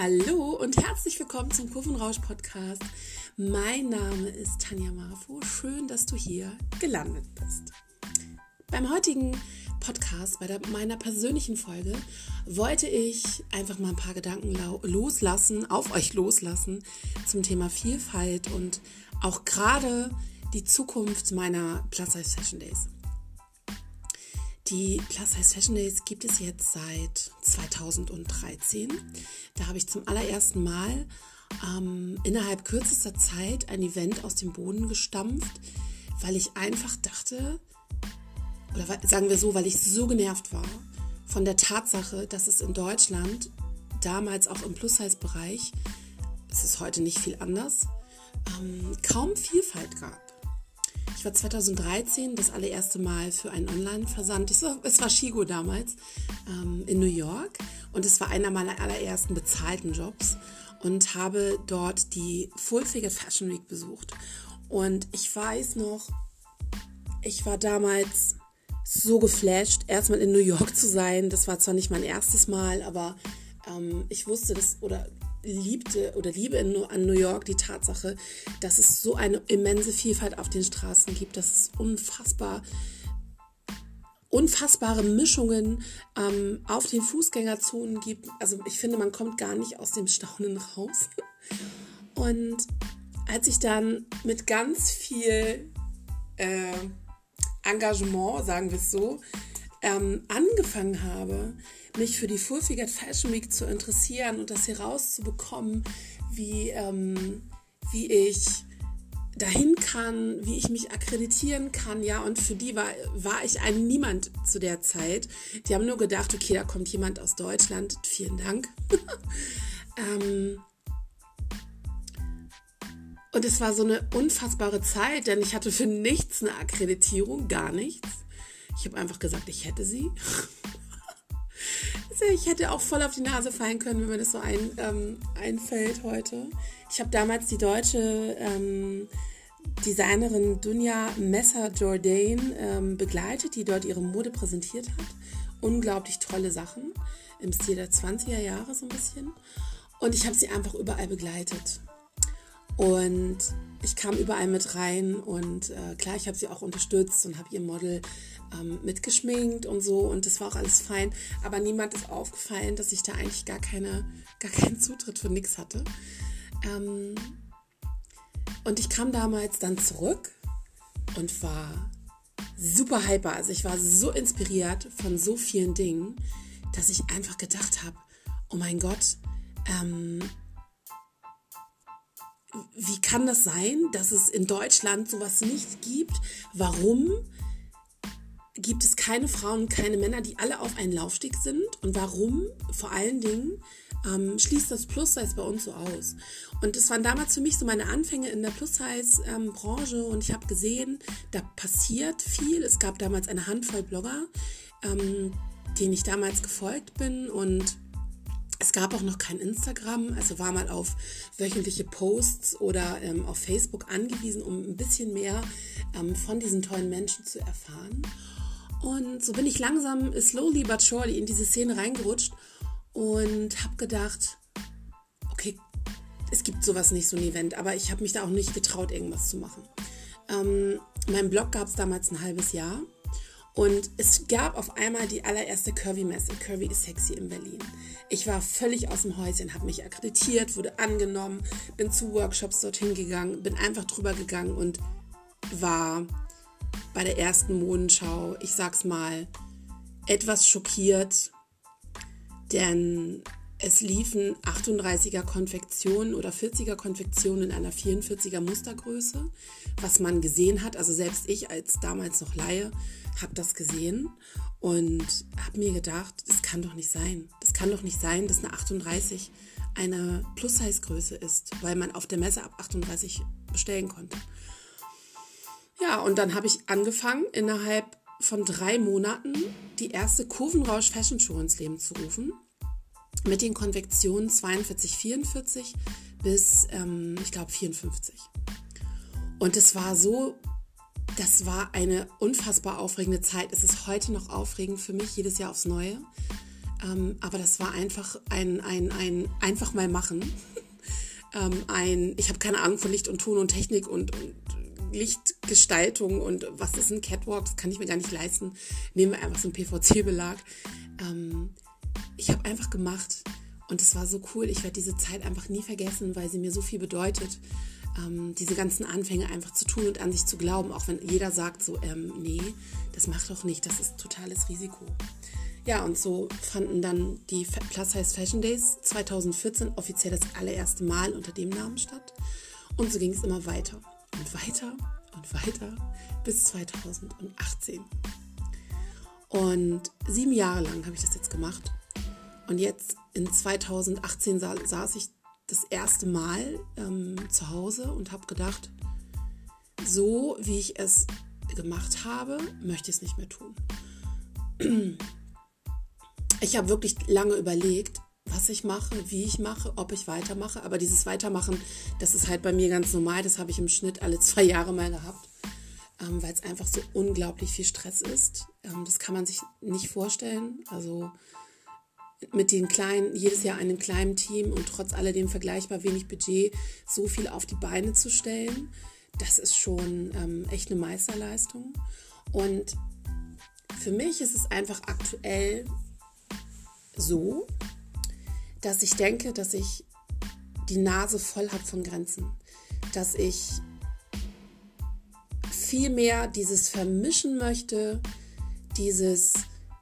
Hallo und herzlich willkommen zum Kurvenrausch Podcast. Mein Name ist Tanja Marfo. Schön, dass du hier gelandet bist. Beim heutigen Podcast, bei der, meiner persönlichen Folge, wollte ich einfach mal ein paar Gedanken loslassen, auf euch loslassen zum Thema Vielfalt und auch gerade die Zukunft meiner Plus Size Fashion Days. Die Plus Size Fashion Days gibt es jetzt seit 2013. Da habe ich zum allerersten Mal ähm, innerhalb kürzester Zeit ein Event aus dem Boden gestampft, weil ich einfach dachte, oder sagen wir so, weil ich so genervt war von der Tatsache, dass es in Deutschland damals auch im Plus-Size-Bereich, es ist heute nicht viel anders, ähm, kaum Vielfalt gab. Ich war 2013 das allererste Mal für einen Online-Versand. Es war, war Shigo damals ähm, in New York und es war einer meiner allerersten bezahlten Jobs und habe dort die Full Figure Fashion Week besucht. Und ich weiß noch, ich war damals so geflasht, erstmal in New York zu sein. Das war zwar nicht mein erstes Mal, aber ähm, ich wusste das oder liebte oder liebe an New York die Tatsache, dass es so eine immense Vielfalt auf den Straßen gibt, dass es unfassbar unfassbare Mischungen ähm, auf den Fußgängerzonen gibt. Also ich finde, man kommt gar nicht aus dem Staunen raus. Und als ich dann mit ganz viel äh, Engagement, sagen wir es so, ähm, angefangen habe, mich für die Full Figured Fashion Week zu interessieren und das hier rauszubekommen, wie, ähm, wie ich dahin kann, wie ich mich akkreditieren kann, ja, und für die war, war ich ein Niemand zu der Zeit. Die haben nur gedacht, okay, da kommt jemand aus Deutschland, vielen Dank. ähm, und es war so eine unfassbare Zeit, denn ich hatte für nichts eine Akkreditierung, gar nichts. Ich habe einfach gesagt, ich hätte sie. ich hätte auch voll auf die Nase fallen können, wenn mir das so ein, ähm, einfällt heute. Ich habe damals die deutsche ähm, Designerin Dunja Messer-Jordan ähm, begleitet, die dort ihre Mode präsentiert hat. Unglaublich tolle Sachen im Stil der 20er Jahre so ein bisschen. Und ich habe sie einfach überall begleitet. Und ich kam überall mit rein und äh, klar, ich habe sie auch unterstützt und habe ihr Model ähm, mitgeschminkt und so und das war auch alles fein. Aber niemand ist aufgefallen, dass ich da eigentlich gar, keine, gar keinen Zutritt für nichts hatte. Ähm, und ich kam damals dann zurück und war super hyper. Also ich war so inspiriert von so vielen Dingen, dass ich einfach gedacht habe, oh mein Gott, ähm, wie kann das sein, dass es in Deutschland sowas nicht gibt? Warum gibt es keine Frauen keine Männer, die alle auf einen Laufsteg sind? Und warum vor allen Dingen ähm, schließt das Plus-Size bei uns so aus? Und das waren damals für mich so meine Anfänge in der Plus-Size-Branche ähm, und ich habe gesehen, da passiert viel. Es gab damals eine Handvoll Blogger, ähm, denen ich damals gefolgt bin und es gab auch noch kein Instagram, also war mal auf wöchentliche Posts oder ähm, auf Facebook angewiesen, um ein bisschen mehr ähm, von diesen tollen Menschen zu erfahren. Und so bin ich langsam, slowly but surely in diese Szene reingerutscht und habe gedacht, okay, es gibt sowas nicht, so ein Event, aber ich habe mich da auch nicht getraut, irgendwas zu machen. Ähm, mein Blog gab es damals ein halbes Jahr und es gab auf einmal die allererste Curvy-Messe. Curvy ist sexy in Berlin. Ich war völlig aus dem Häuschen, habe mich akkreditiert, wurde angenommen, bin zu Workshops dorthin gegangen, bin einfach drüber gegangen und war bei der ersten Modenschau, ich sag's mal, etwas schockiert, denn es liefen 38er Konfektionen oder 40er Konfektionen in einer 44er Mustergröße, was man gesehen hat. Also selbst ich als damals noch Laie habe das gesehen und habe mir gedacht, das kann doch nicht sein. Das kann doch nicht sein, dass eine 38 eine Plus-Size-Größe ist, weil man auf der Messe ab 38 bestellen konnte. Ja, und dann habe ich angefangen, innerhalb von drei Monaten die erste Kurvenrausch Fashion Show ins Leben zu rufen. Mit den Konvektionen 42, 44 bis, ähm, ich glaube, 54. Und es war so das war eine unfassbar aufregende Zeit. Es ist heute noch aufregend für mich, jedes Jahr aufs Neue. Ähm, aber das war einfach ein, ein, ein einfach mal machen. ähm, ein, ich habe keine Ahnung von Licht und Ton und Technik und, und Lichtgestaltung und was ist ein Catwalk, das kann ich mir gar nicht leisten. Nehmen wir einfach so einen PVC-Belag. Ähm, ich habe einfach gemacht und es war so cool. Ich werde diese Zeit einfach nie vergessen, weil sie mir so viel bedeutet. Ähm, diese ganzen Anfänge einfach zu tun und an sich zu glauben, auch wenn jeder sagt so, ähm, nee, das macht doch nicht, das ist totales Risiko. Ja, und so fanden dann die Plus Size Fashion Days 2014 offiziell das allererste Mal unter dem Namen statt. Und so ging es immer weiter und weiter und weiter bis 2018. Und sieben Jahre lang habe ich das jetzt gemacht. Und jetzt in 2018 sa saß ich das erste Mal ähm, zu Hause und habe gedacht, so wie ich es gemacht habe, möchte ich es nicht mehr tun. Ich habe wirklich lange überlegt, was ich mache, wie ich mache, ob ich weitermache. Aber dieses Weitermachen, das ist halt bei mir ganz normal. Das habe ich im Schnitt alle zwei Jahre mal gehabt, ähm, weil es einfach so unglaublich viel Stress ist. Ähm, das kann man sich nicht vorstellen. Also mit den kleinen, jedes Jahr einem kleinen Team und trotz alledem vergleichbar wenig Budget so viel auf die Beine zu stellen, das ist schon ähm, echt eine Meisterleistung. Und für mich ist es einfach aktuell so, dass ich denke, dass ich die Nase voll habe von Grenzen. Dass ich viel mehr dieses Vermischen möchte, dieses,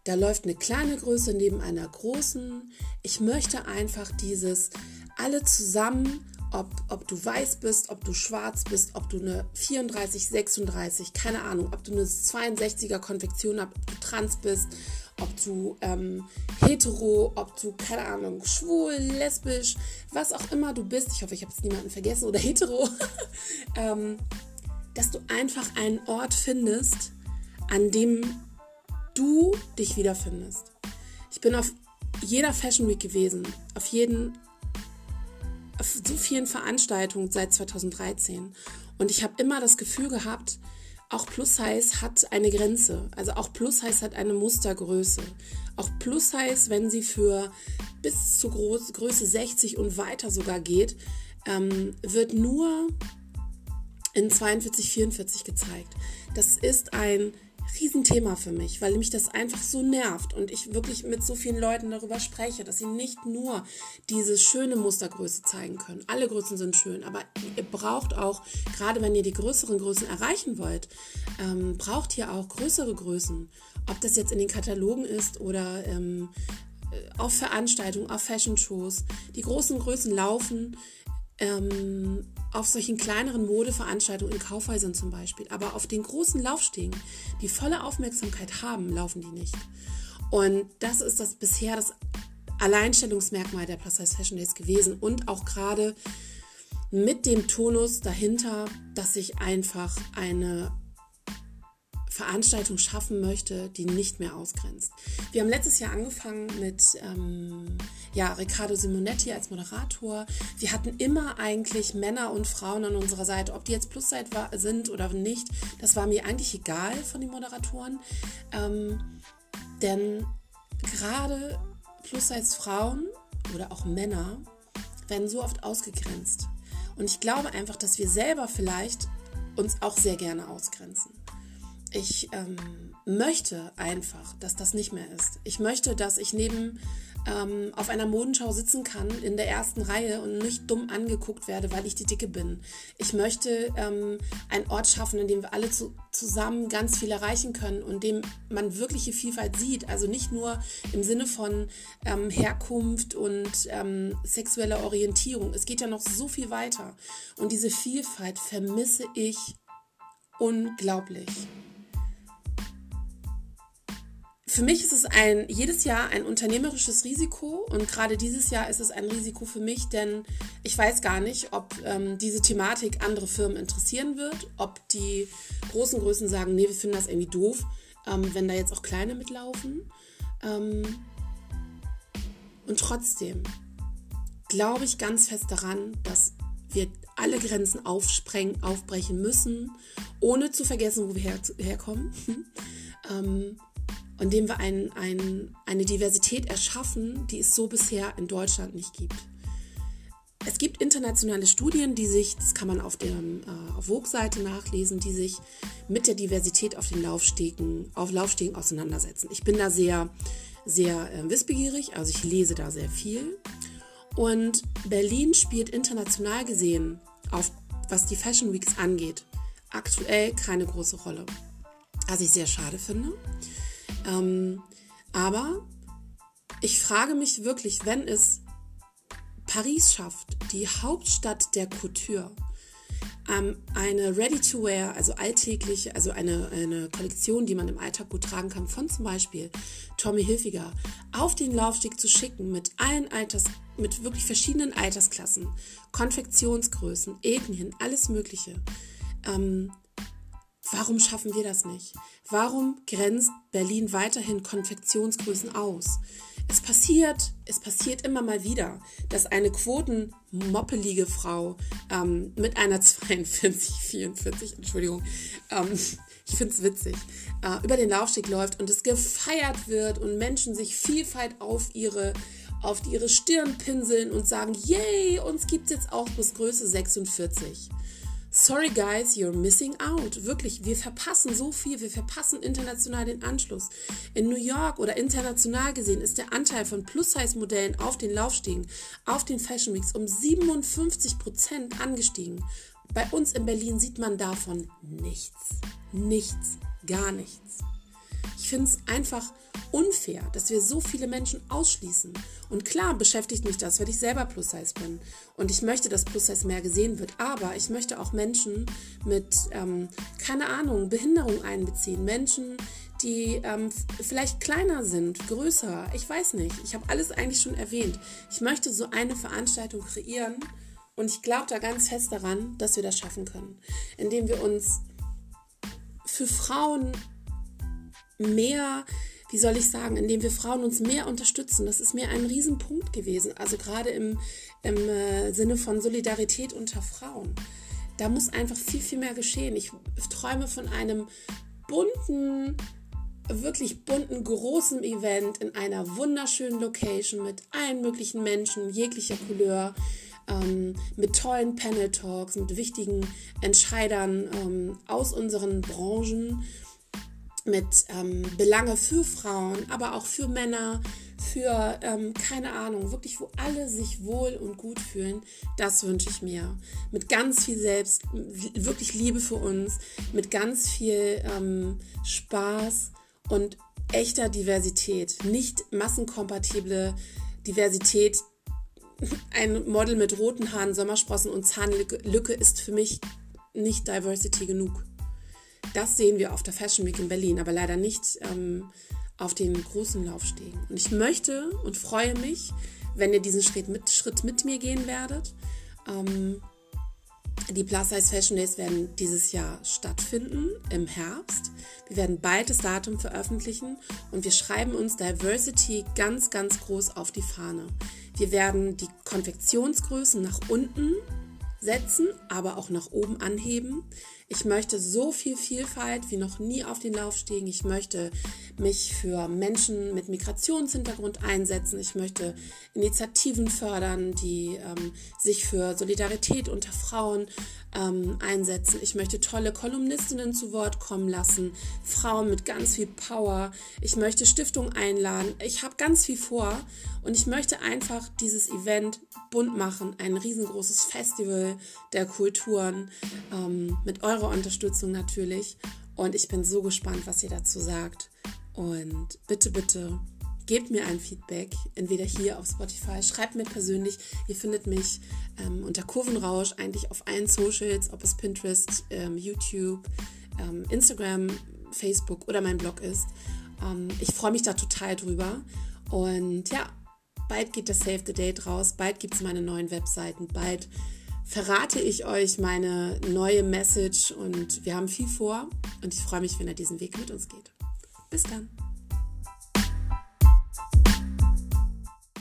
da läuft eine kleine Größe neben einer großen. Ich möchte einfach dieses, alle zusammen, ob, ob du weiß bist, ob du schwarz bist, ob du eine 34, 36, keine Ahnung, ob du eine 62er Konfektion hast, ob du trans bist, ob du ähm, hetero, ob du, keine Ahnung, schwul, lesbisch, was auch immer du bist, ich hoffe, ich habe es niemanden vergessen, oder hetero, ähm, dass du einfach einen Ort findest, an dem du dich wiederfindest. Ich bin auf jeder Fashion Week gewesen, auf jeden, auf so vielen Veranstaltungen seit 2013 und ich habe immer das Gefühl gehabt, auch Plus Size hat eine Grenze. Also auch Plus Size hat eine Mustergröße. Auch Plus Size, wenn sie für bis zur Groß Größe 60 und weiter sogar geht, ähm, wird nur in 42, 44 gezeigt. Das ist ein Riesenthema für mich, weil mich das einfach so nervt und ich wirklich mit so vielen Leuten darüber spreche, dass sie nicht nur diese schöne Mustergröße zeigen können. Alle Größen sind schön, aber ihr braucht auch, gerade wenn ihr die größeren Größen erreichen wollt, ähm, braucht ihr auch größere Größen. Ob das jetzt in den Katalogen ist oder ähm, äh, auf Veranstaltungen, auf Fashion-Shows. Die großen Größen laufen ähm, auf solchen kleineren Modeveranstaltungen in Kaufhäusern zum Beispiel. Aber auf den großen Laufstegen, die volle Aufmerksamkeit haben, laufen die nicht. Und das ist das bisher das Alleinstellungsmerkmal der Plus Size Fashion Days gewesen und auch gerade mit dem Tonus dahinter, dass ich einfach eine Veranstaltung schaffen möchte, die nicht mehr ausgrenzt. Wir haben letztes Jahr angefangen mit ähm, ja, Riccardo Simonetti als Moderator. Wir hatten immer eigentlich Männer und Frauen an unserer Seite. Ob die jetzt Pluszeit sind oder nicht, das war mir eigentlich egal von den Moderatoren. Ähm, denn gerade Plus-Size-Frauen oder auch Männer werden so oft ausgegrenzt. Und ich glaube einfach, dass wir selber vielleicht uns auch sehr gerne ausgrenzen ich ähm, möchte einfach, dass das nicht mehr ist. Ich möchte, dass ich neben ähm, auf einer Modenschau sitzen kann in der ersten Reihe und nicht dumm angeguckt werde, weil ich die Dicke bin. Ich möchte ähm, einen Ort schaffen, in dem wir alle zu, zusammen ganz viel erreichen können und dem man wirkliche Vielfalt sieht. Also nicht nur im Sinne von ähm, Herkunft und ähm, sexueller Orientierung. Es geht ja noch so viel weiter. Und diese Vielfalt vermisse ich unglaublich für mich ist es ein, jedes Jahr ein unternehmerisches Risiko und gerade dieses Jahr ist es ein Risiko für mich, denn ich weiß gar nicht, ob ähm, diese Thematik andere Firmen interessieren wird, ob die großen Größen sagen, nee, wir finden das irgendwie doof, ähm, wenn da jetzt auch kleine mitlaufen. Ähm, und trotzdem glaube ich ganz fest daran, dass wir alle Grenzen aufsprengen, aufbrechen müssen, ohne zu vergessen, wo wir her, herkommen. ähm, indem wir ein, ein, eine Diversität erschaffen, die es so bisher in Deutschland nicht gibt. Es gibt internationale Studien, die sich, das kann man auf der äh, Vogue-Seite nachlesen, die sich mit der Diversität auf den Laufstegen, auf Laufstegen auseinandersetzen. Ich bin da sehr, sehr äh, wissbegierig, also ich lese da sehr viel. Und Berlin spielt international gesehen, auf, was die Fashion Weeks angeht, aktuell keine große Rolle. Was ich sehr schade finde. Ähm, aber ich frage mich wirklich, wenn es Paris schafft, die Hauptstadt der Couture, ähm, eine Ready-to-Wear, also alltägliche, also eine, eine Kollektion, die man im Alltag gut tragen kann, von zum Beispiel Tommy Hilfiger, auf den Laufsteg zu schicken mit allen Alters, mit wirklich verschiedenen Altersklassen, Konfektionsgrößen, Ethnien, alles Mögliche. Ähm, warum schaffen wir das nicht? Warum grenzt Berlin weiterhin Konfektionsgrößen aus? Es passiert, es passiert immer mal wieder, dass eine quotenmoppelige Frau ähm, mit einer 42, 44, Entschuldigung, ähm, ich finde es witzig, äh, über den Laufsteg läuft und es gefeiert wird und Menschen sich Vielfalt auf ihre auf ihre Stirn pinseln und sagen, yay, uns gibt es jetzt auch bis Größe 46. Sorry guys, you're missing out. Wirklich, wir verpassen so viel, wir verpassen international den Anschluss. In New York oder international gesehen ist der Anteil von Plus-Size-Modellen auf den Laufstegen, auf den Fashion Weeks um 57 Prozent angestiegen. Bei uns in Berlin sieht man davon nichts. Nichts, gar nichts. Ich finde es einfach unfair, dass wir so viele Menschen ausschließen. Und klar beschäftigt mich das, weil ich selber Plus-Size bin. Und ich möchte, dass Plus-Size mehr gesehen wird. Aber ich möchte auch Menschen mit, ähm, keine Ahnung, Behinderung einbeziehen. Menschen, die ähm, vielleicht kleiner sind, größer. Ich weiß nicht. Ich habe alles eigentlich schon erwähnt. Ich möchte so eine Veranstaltung kreieren. Und ich glaube da ganz fest daran, dass wir das schaffen können. Indem wir uns für Frauen mehr wie soll ich sagen, indem wir Frauen uns mehr unterstützen. Das ist mir ein Riesenpunkt gewesen. Also gerade im, im äh, Sinne von Solidarität unter Frauen. Da muss einfach viel, viel mehr geschehen. Ich träume von einem bunten, wirklich bunten, großen Event in einer wunderschönen Location mit allen möglichen Menschen jeglicher Couleur. Ähm, mit tollen Panel Talks, mit wichtigen Entscheidern ähm, aus unseren Branchen mit ähm, Belange für Frauen, aber auch für Männer, für, ähm, keine Ahnung, wirklich, wo alle sich wohl und gut fühlen, das wünsche ich mir. Mit ganz viel Selbst, wirklich Liebe für uns, mit ganz viel ähm, Spaß und echter Diversität, nicht massenkompatible Diversität. Ein Model mit roten Haaren, Sommersprossen und Zahnlücke ist für mich nicht Diversity genug. Das sehen wir auf der Fashion Week in Berlin, aber leider nicht ähm, auf den großen Laufstegen. Und ich möchte und freue mich, wenn ihr diesen Schritt mit, Schritt mit mir gehen werdet. Ähm, die Plus Size Fashion Days werden dieses Jahr stattfinden im Herbst. Wir werden bald das Datum veröffentlichen und wir schreiben uns Diversity ganz, ganz groß auf die Fahne. Wir werden die Konfektionsgrößen nach unten setzen, aber auch nach oben anheben. Ich möchte so viel Vielfalt wie noch nie auf den Laufstegen. Ich möchte mich für Menschen mit Migrationshintergrund einsetzen. Ich möchte Initiativen fördern, die ähm, sich für Solidarität unter Frauen ähm, einsetzen. Ich möchte tolle Kolumnistinnen zu Wort kommen lassen, Frauen mit ganz viel Power. Ich möchte Stiftungen einladen. Ich habe ganz viel vor und ich möchte einfach dieses Event bunt machen. Ein riesengroßes Festival der Kulturen ähm, mit eurer eure Unterstützung natürlich. Und ich bin so gespannt, was ihr dazu sagt. Und bitte, bitte gebt mir ein Feedback, entweder hier auf Spotify, schreibt mir persönlich. Ihr findet mich ähm, unter Kurvenrausch eigentlich auf allen Socials, ob es Pinterest, ähm, YouTube, ähm, Instagram, Facebook oder mein Blog ist. Ähm, ich freue mich da total drüber. Und ja, bald geht das Save the Date raus, bald gibt es meine neuen Webseiten, bald verrate ich euch meine neue Message und wir haben viel vor und ich freue mich, wenn ihr diesen Weg mit uns geht. Bis dann.